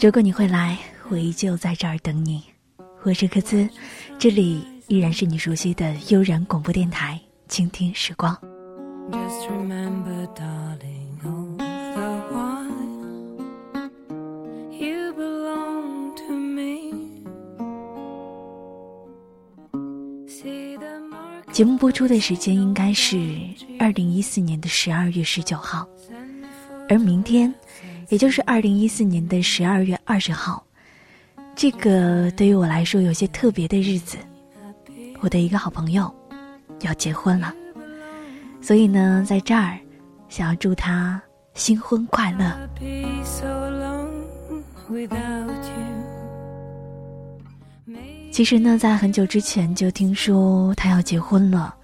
如果你会来，我依旧在这儿等你。我是柯兹，这里依然是你熟悉的悠然广播电台，倾听时光。节目播出的时间应该是二零一四年的十二月十九号，而明天，也就是二零一四年的十二月二十号，这个对于我来说有些特别的日子，我的一个好朋友要结婚了，所以呢，在这儿想要祝他新婚快乐。其实呢，在很久之前就听说他要结婚了，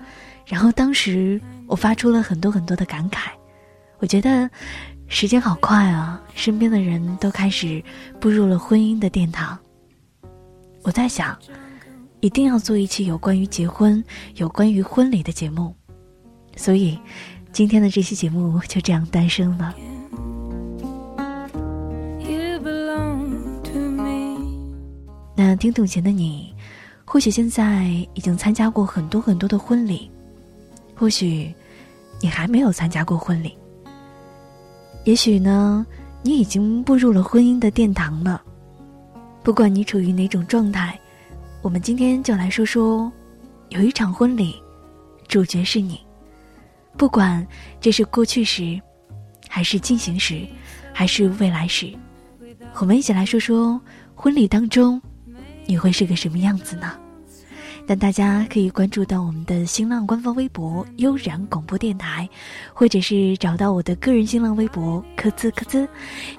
然后当时我发出了很多很多的感慨。我觉得时间好快啊，身边的人都开始步入了婚姻的殿堂。我在想，一定要做一期有关于结婚、有关于婚礼的节目，所以今天的这期节目就这样诞生了。那听懂前的你，或许现在已经参加过很多很多的婚礼，或许你还没有参加过婚礼。也许呢，你已经步入了婚姻的殿堂了。不管你处于哪种状态，我们今天就来说说，有一场婚礼，主角是你。不管这是过去时，还是进行时，还是未来时，我们一起来说说婚礼当中。你会是个什么样子呢？但大家可以关注到我们的新浪官方微博“悠然广播电台”，或者是找到我的个人新浪微博“科兹科兹”，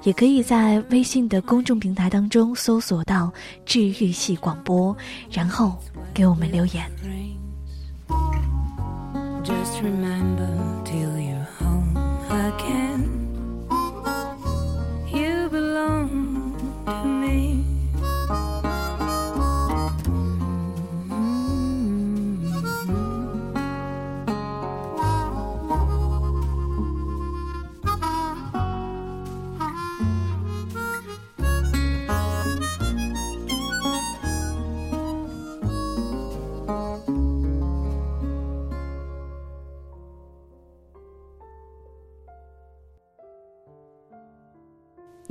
也可以在微信的公众平台当中搜索到“治愈系广播”，然后给我们留言。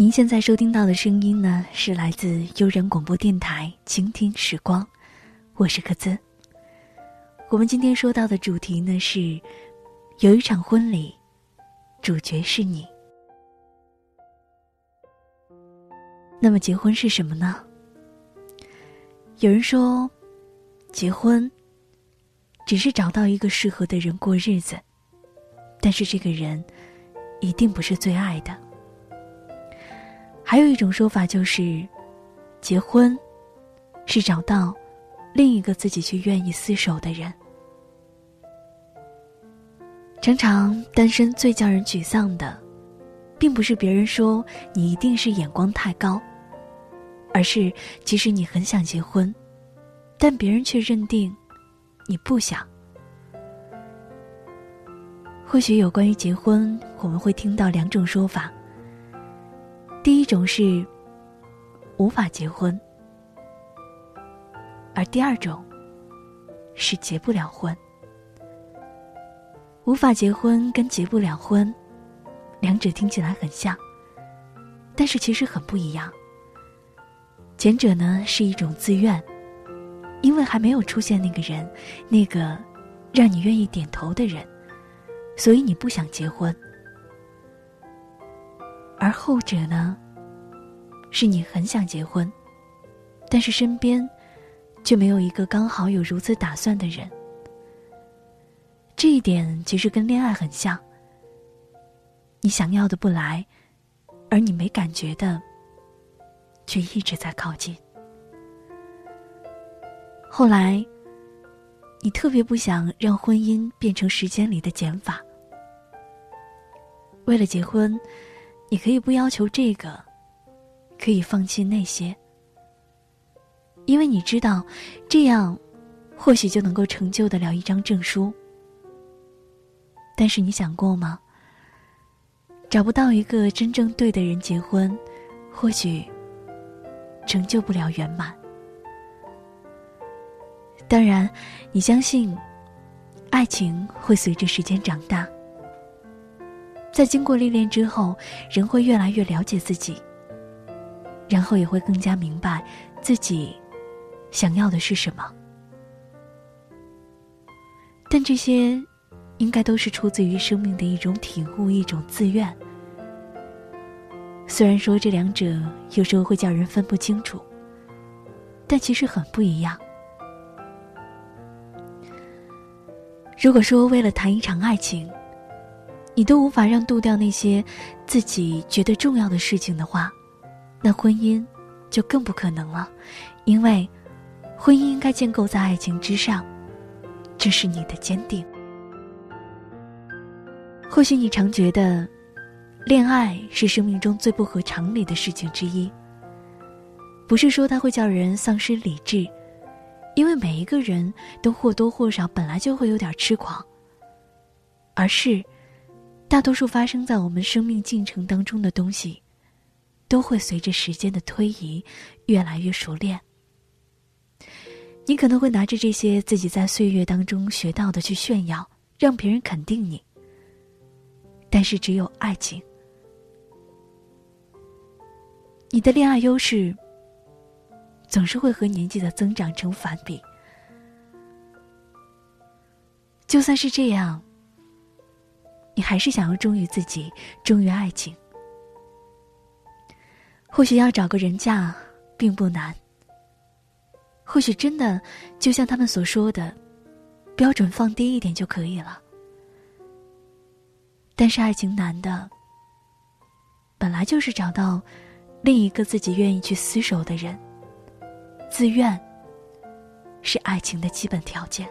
您现在收听到的声音呢，是来自悠然广播电台《倾听时光》，我是克孜。我们今天说到的主题呢是，有一场婚礼，主角是你。那么结婚是什么呢？有人说，结婚只是找到一个适合的人过日子，但是这个人一定不是最爱的。还有一种说法就是，结婚是找到另一个自己去愿意厮守的人。常常单身最叫人沮丧的，并不是别人说你一定是眼光太高，而是即使你很想结婚，但别人却认定你不想。或许有关于结婚，我们会听到两种说法。第一种是无法结婚，而第二种是结不了婚。无法结婚跟结不了婚，两者听起来很像，但是其实很不一样。前者呢是一种自愿，因为还没有出现那个人，那个让你愿意点头的人，所以你不想结婚。而后者呢，是你很想结婚，但是身边却没有一个刚好有如此打算的人。这一点其实跟恋爱很像，你想要的不来，而你没感觉的，却一直在靠近。后来，你特别不想让婚姻变成时间里的减法，为了结婚。你可以不要求这个，可以放弃那些，因为你知道，这样或许就能够成就得了一张证书。但是你想过吗？找不到一个真正对的人结婚，或许成就不了圆满。当然，你相信，爱情会随着时间长大，在经过历练之后，人会越来越了解自己，然后也会更加明白自己想要的是什么。但这些，应该都是出自于生命的一种体悟，一种自愿。虽然说这两者有时候会叫人分不清楚，但其实很不一样。如果说为了谈一场爱情，你都无法让渡掉那些自己觉得重要的事情的话，那婚姻就更不可能了，因为婚姻应该建构在爱情之上，这是你的坚定。或许你常觉得，恋爱是生命中最不合常理的事情之一。不是说它会叫人丧失理智。因为每一个人都或多或少本来就会有点痴狂，而是大多数发生在我们生命进程当中的东西，都会随着时间的推移越来越熟练。你可能会拿着这些自己在岁月当中学到的去炫耀，让别人肯定你。但是只有爱情，你的恋爱优势。总是会和年纪的增长成反比。就算是这样，你还是想要忠于自己，忠于爱情。或许要找个人嫁并不难。或许真的就像他们所说的，标准放低一点就可以了。但是爱情难的，本来就是找到另一个自己愿意去厮守的人。自愿是爱情的基本条件。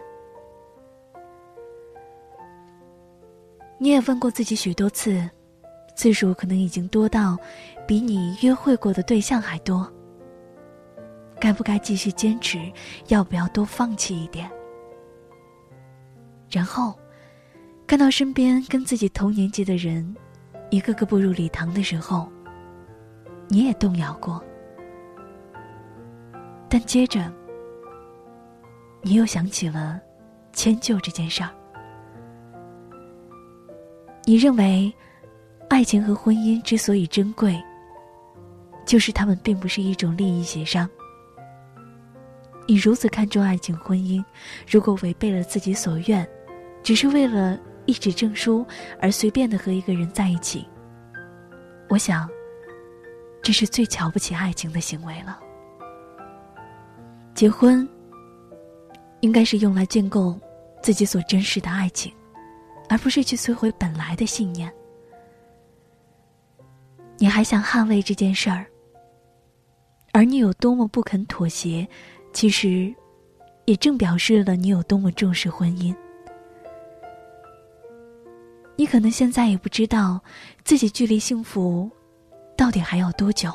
你也问过自己许多次，次数可能已经多到比你约会过的对象还多。该不该继续坚持？要不要多放弃一点？然后看到身边跟自己同年纪的人一个个步入礼堂的时候，你也动摇过。但接着，你又想起了迁就这件事儿。你认为，爱情和婚姻之所以珍贵，就是他们并不是一种利益协商。你如此看重爱情婚姻，如果违背了自己所愿，只是为了一纸证书而随便的和一个人在一起，我想，这是最瞧不起爱情的行为了。结婚，应该是用来建构自己所珍视的爱情，而不是去摧毁本来的信念。你还想捍卫这件事儿，而你有多么不肯妥协，其实，也正表示了你有多么重视婚姻。你可能现在也不知道自己距离幸福到底还要多久，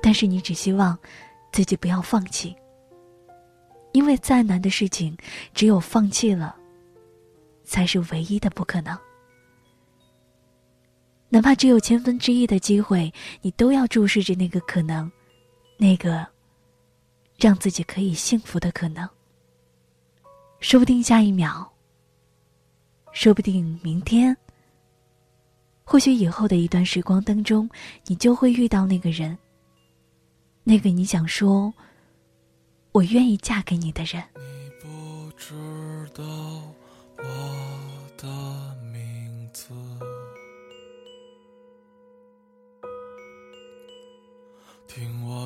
但是你只希望。自己不要放弃，因为再难的事情，只有放弃了，才是唯一的不可能。哪怕只有千分之一的机会，你都要注视着那个可能，那个让自己可以幸福的可能。说不定下一秒，说不定明天，或许以后的一段时光当中，你就会遇到那个人。那个你想说，我愿意嫁给你的人。你不知道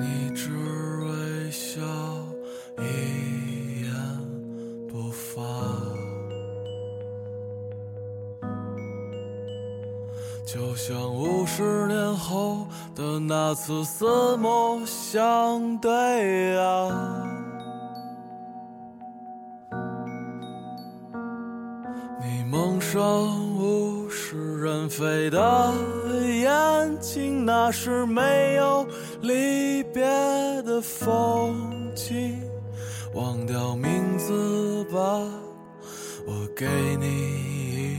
你只微笑一言不发。就像五十年后的那次四目相对啊？是人非的眼睛，那是没有离别的风景。忘掉名字吧，我给你一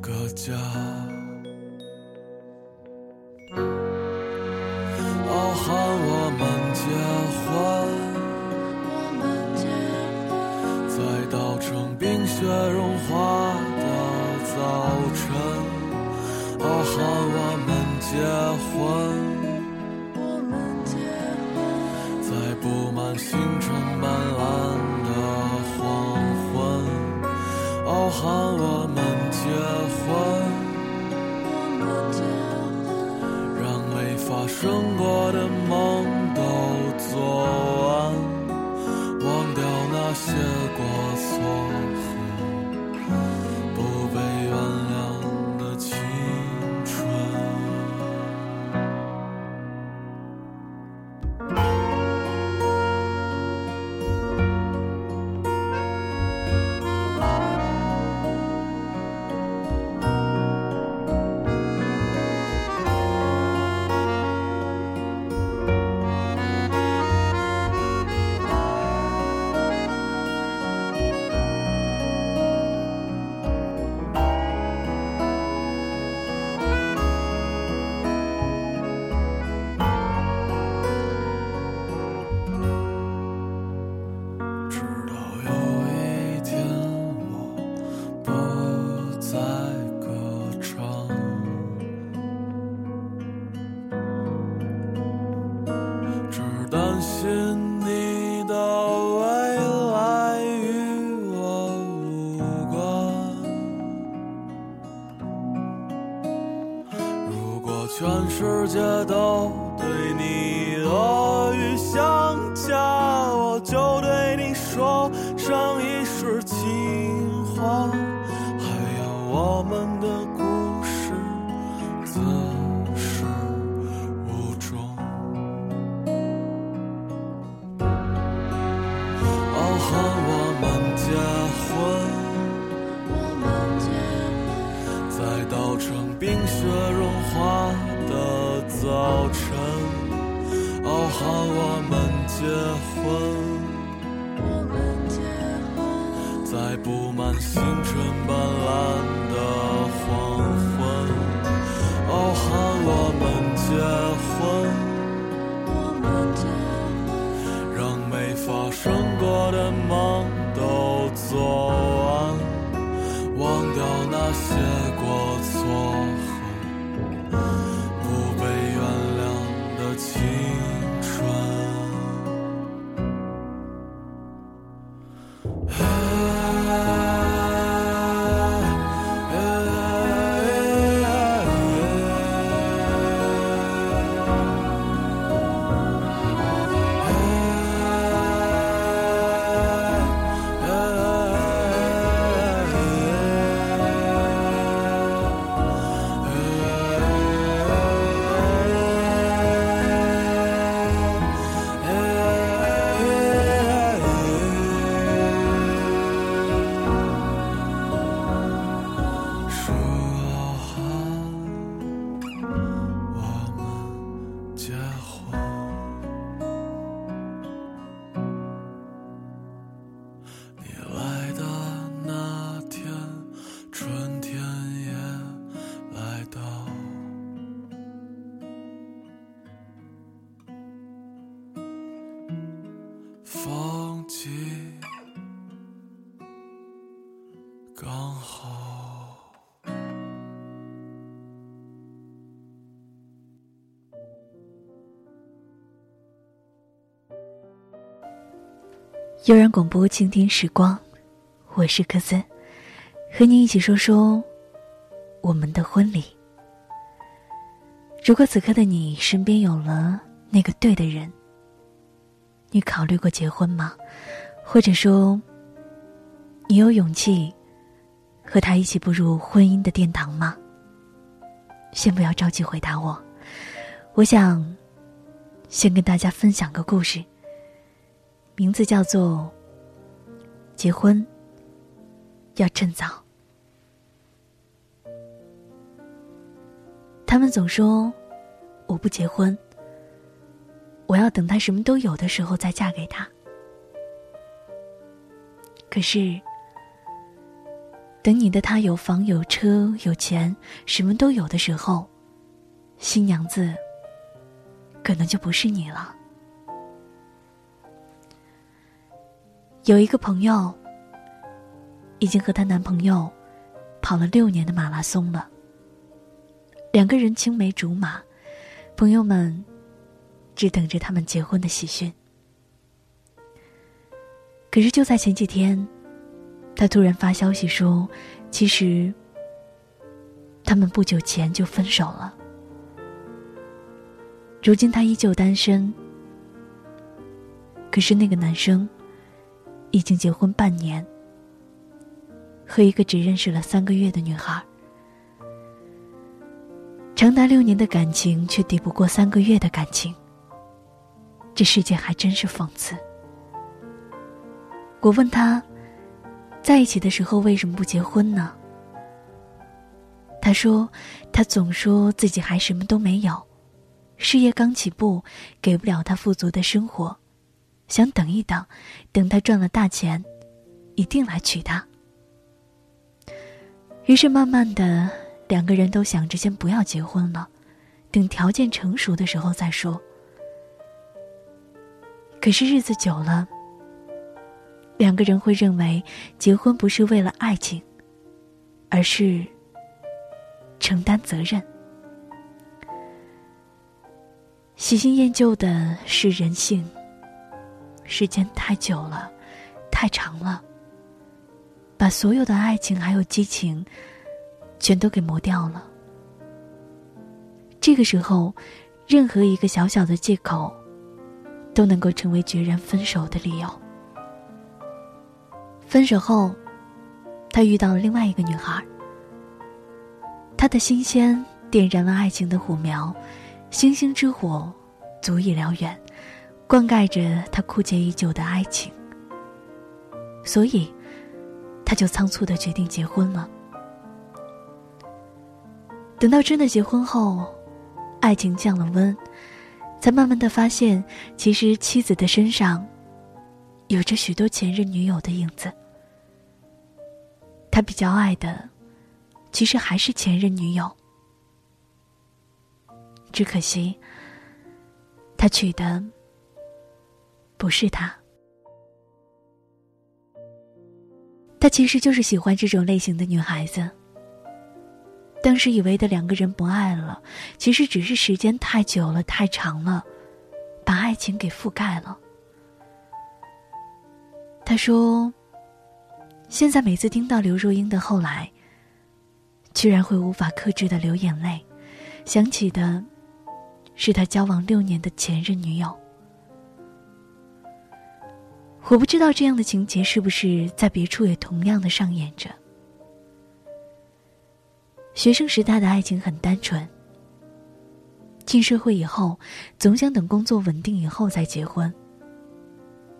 个家。傲寒我们结婚，在稻城冰雪融化的早晨。傲寒我们结婚。在布满星辰斑斓的黄昏，傲寒我们结婚，让没发生过的梦都做完，忘掉那些过错。全世界都什么都做。悠然广播，倾听时光，我是柯森，和你一起说说我们的婚礼。如果此刻的你身边有了那个对的人，你考虑过结婚吗？或者说，你有勇气和他一起步入婚姻的殿堂吗？先不要着急回答我，我想先跟大家分享个故事，名字叫做《结婚要趁早》。他们总说我不结婚，我要等他什么都有的时候再嫁给他。可是，等你的他有房有车有钱，什么都有的时候，新娘子可能就不是你了。有一个朋友，已经和她男朋友跑了六年的马拉松了，两个人青梅竹马，朋友们只等着他们结婚的喜讯。可是就在前几天，他突然发消息说，其实他们不久前就分手了。如今他依旧单身，可是那个男生已经结婚半年，和一个只认识了三个月的女孩。长达六年的感情，却抵不过三个月的感情。这世界还真是讽刺。我问他，在一起的时候为什么不结婚呢？他说，他总说自己还什么都没有，事业刚起步，给不了他富足的生活，想等一等，等他赚了大钱，一定来娶她。于是慢慢的，两个人都想着先不要结婚了，等条件成熟的时候再说。可是日子久了。两个人会认为，结婚不是为了爱情，而是承担责任。喜新厌旧的是人性。时间太久了，太长了，把所有的爱情还有激情，全都给磨掉了。这个时候，任何一个小小的借口，都能够成为决然分手的理由。分手后，他遇到了另外一个女孩。他的新鲜点燃了爱情的火苗，星星之火足以燎原，灌溉着他枯竭已久的爱情。所以，他就仓促的决定结婚了。等到真的结婚后，爱情降了温，才慢慢的发现，其实妻子的身上。有着许多前任女友的影子，他比较爱的，其实还是前任女友。只可惜，他娶的不是他。他其实就是喜欢这种类型的女孩子。当时以为的两个人不爱了，其实只是时间太久了、太长了，把爱情给覆盖了。他说：“现在每次听到刘若英的后来，居然会无法克制的流眼泪，想起的，是他交往六年的前任女友。我不知道这样的情节是不是在别处也同样的上演着。学生时代的爱情很单纯，进社会以后，总想等工作稳定以后再结婚。”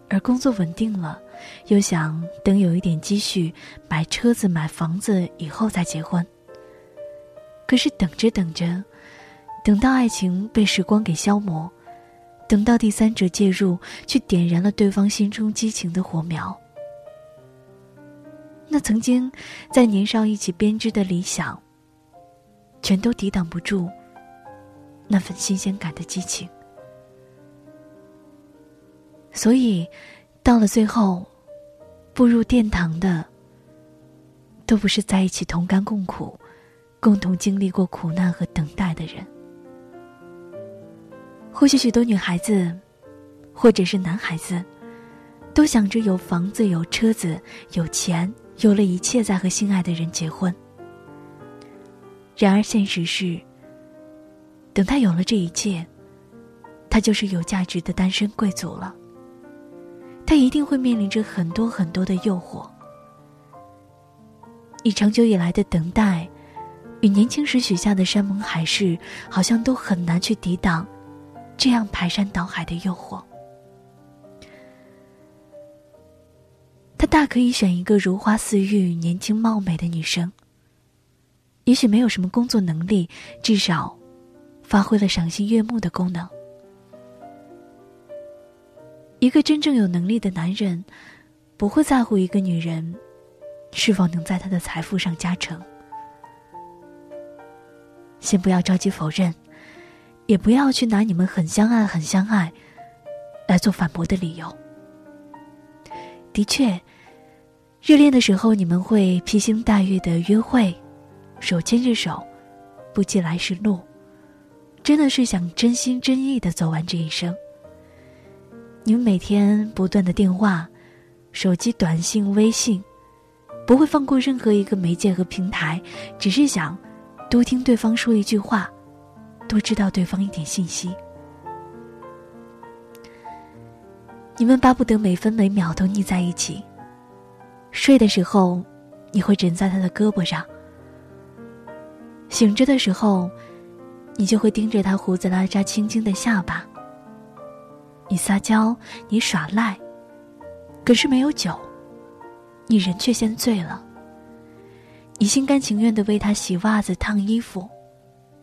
而工作稳定了，又想等有一点积蓄，买车子、买房子以后再结婚。可是等着等着，等到爱情被时光给消磨，等到第三者介入，去点燃了对方心中激情的火苗，那曾经在年少一起编织的理想，全都抵挡不住那份新鲜感的激情。所以，到了最后，步入殿堂的，都不是在一起同甘共苦、共同经历过苦难和等待的人。或许许多女孩子，或者是男孩子，都想着有房子、有车子、有钱，有了一切再和心爱的人结婚。然而，现实是，等他有了这一切，他就是有价值的单身贵族了。他一定会面临着很多很多的诱惑，你长久以来的等待，与年轻时许下的山盟海誓，好像都很难去抵挡这样排山倒海的诱惑。他大可以选一个如花似玉、年轻貌美的女生。也许没有什么工作能力，至少发挥了赏心悦目的功能。一个真正有能力的男人，不会在乎一个女人是否能在他的财富上加成。先不要着急否认，也不要去拿你们很相爱、很相爱来做反驳的理由。的确，热恋的时候你们会披星戴月的约会，手牵着手，不计来时路，真的是想真心真意的走完这一生。你们每天不断的电话、手机短信、微信，不会放过任何一个媒介和平台，只是想多听对方说一句话，多知道对方一点信息。你们巴不得每分每秒都腻在一起。睡的时候，你会枕在他的胳膊上；醒着的时候，你就会盯着他胡子拉碴、青青的下巴。你撒娇，你耍赖，可是没有酒，你人却先醉了。你心甘情愿的为他洗袜子、烫衣服，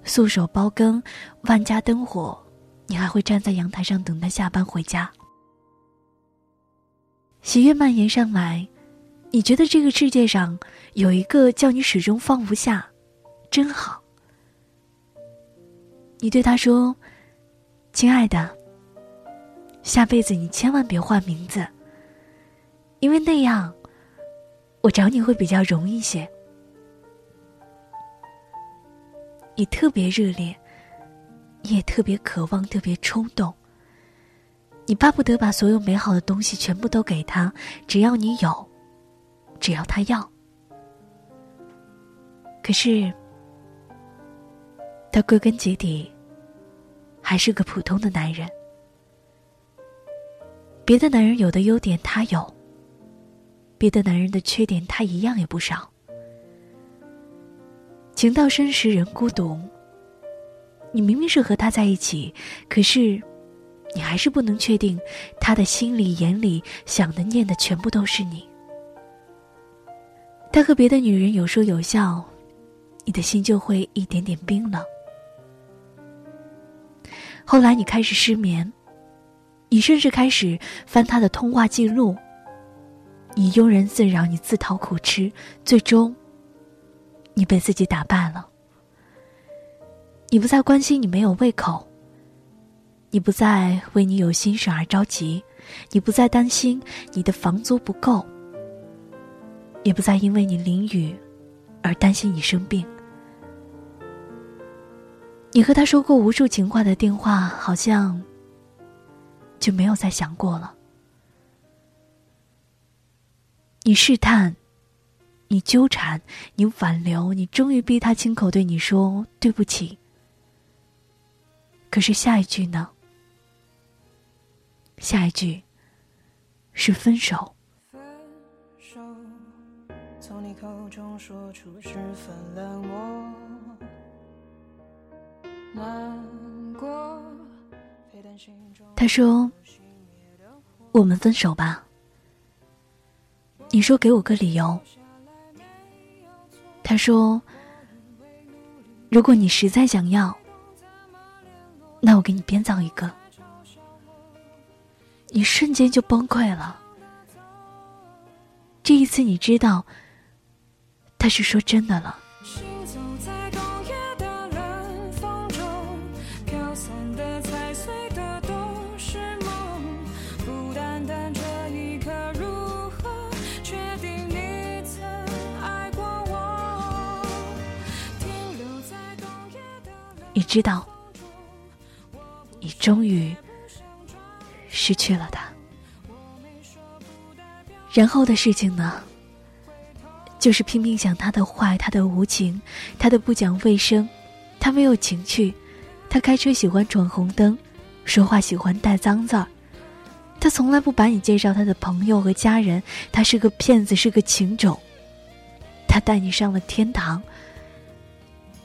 素手包羹，万家灯火，你还会站在阳台上等他下班回家。喜悦蔓延上来，你觉得这个世界上有一个叫你始终放不下，真好。你对他说：“亲爱的，下辈子你千万别换名字，因为那样我找你会比较容易些。”你特别热烈，你也特别渴望，特别冲动。你巴不得把所有美好的东西全部都给他，只要你有，只要他要。可是，他归根结底还是个普通的男人。别的男人有的优点他有，别的男人的缺点他一样也不少。情到深时人孤独。你明明是和他在一起，可是。你还是不能确定，他的心里、眼里想的、念的全部都是你。他和别的女人有说有笑，你的心就会一点点冰冷。后来你开始失眠，你甚至开始翻他的通话记录。你庸人自扰，你自讨苦吃，最终，你被自己打败了。你不再关心，你没有胃口。你不再为你有心事而着急，你不再担心你的房租不够，也不再因为你淋雨而担心你生病。你和他说过无数情话的电话，好像就没有再想过了。你试探，你纠缠，你挽留，你终于逼他亲口对你说对不起。可是下一句呢？下一句是分手。他说：“我们分手吧。”你说：“给我个理由。”他说：“如果你实在想要，那我给你编造一个。”你瞬间就崩溃了。这一次，你知道，他是说真的了。知道，你终于。失去了他，然后的事情呢？就是拼命想他的坏，他的无情，他的不讲卫生，他没有情趣，他开车喜欢闯红灯，说话喜欢带脏字儿，他从来不把你介绍他的朋友和家人，他是个骗子，是个情种，他带你上了天堂，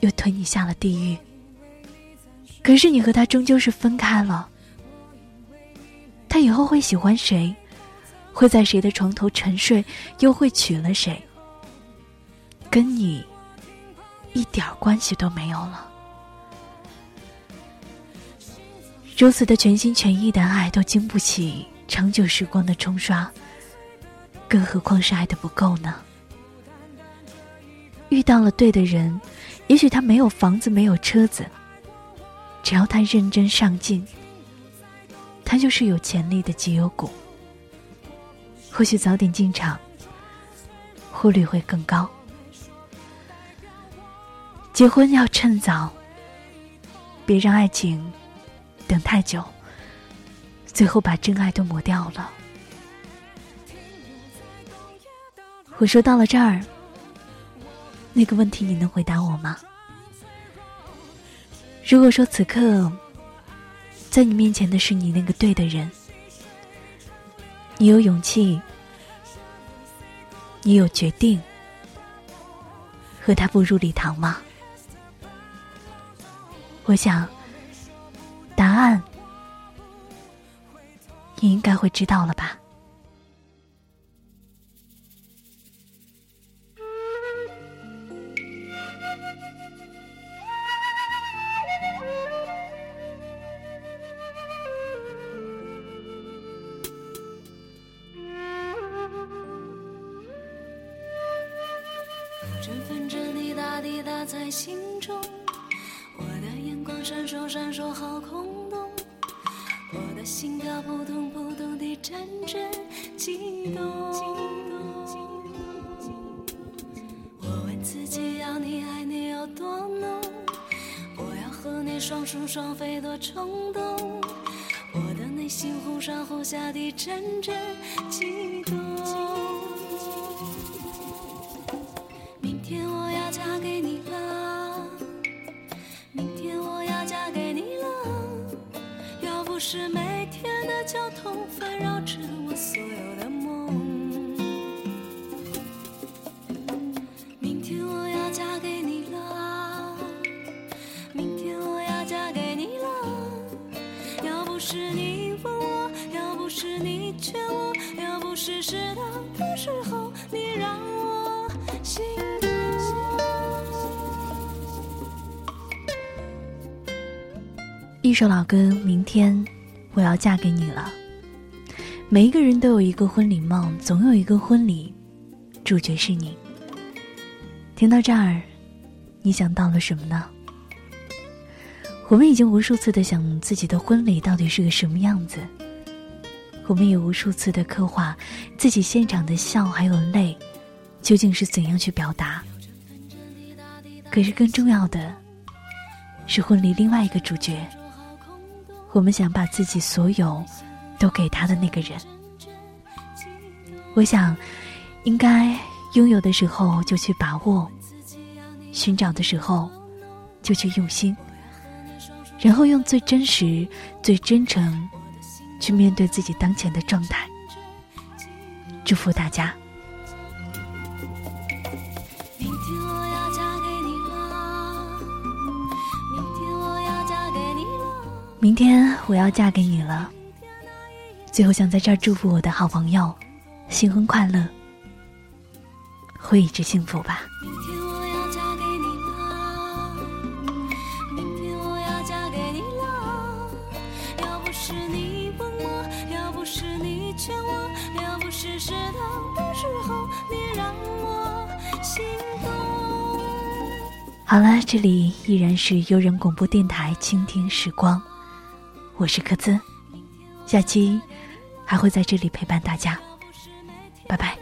又推你下了地狱。可是你和他终究是分开了。他以后会喜欢谁，会在谁的床头沉睡，又会娶了谁，跟你一点关系都没有了。如此的全心全意的爱，都经不起长久时光的冲刷，更何况是爱的不够呢？遇到了对的人，也许他没有房子，没有车子，只要他认真上进，他就是有潜力的绩优股。或许早点进场，获率会更高。结婚要趁早，别让爱情。等太久，最后把真爱都抹掉了。我说到了这儿，那个问题你能回答我吗？如果说此刻在你面前的是你那个对的人，你有勇气，你有决定和他步入礼堂吗？我想。答案，你应该会知道了吧？心中。我的眼光闪烁闪烁，好空洞，我的心跳扑通扑通地阵阵悸动。我问自己，要你爱你有多浓？我要和你双宿双飞多冲动。我的内心忽上忽下地阵阵悸一首老歌，明天。我要嫁给你了。每一个人都有一个婚礼梦，总有一个婚礼，主角是你。听到这儿，你想到了什么呢？我们已经无数次的想自己的婚礼到底是个什么样子，我们也无数次的刻画自己现场的笑还有泪，究竟是怎样去表达？可是更重要的是婚礼另外一个主角。我们想把自己所有都给他的那个人，我想，应该拥有的时候就去把握，寻找的时候就去用心，然后用最真实、最真诚去面对自己当前的状态。祝福大家。明天我要嫁给你了。最后想在这儿祝福我的好朋友，新婚快乐，会一直幸福吧。明天我要嫁给你了，明天我要嫁给你了。要不是你问我，要不是你劝我，要不是适当的时候你让我心动。好了，这里依然是悠人广播电台，倾听时光。我是柯兹，下期还会在这里陪伴大家，拜拜。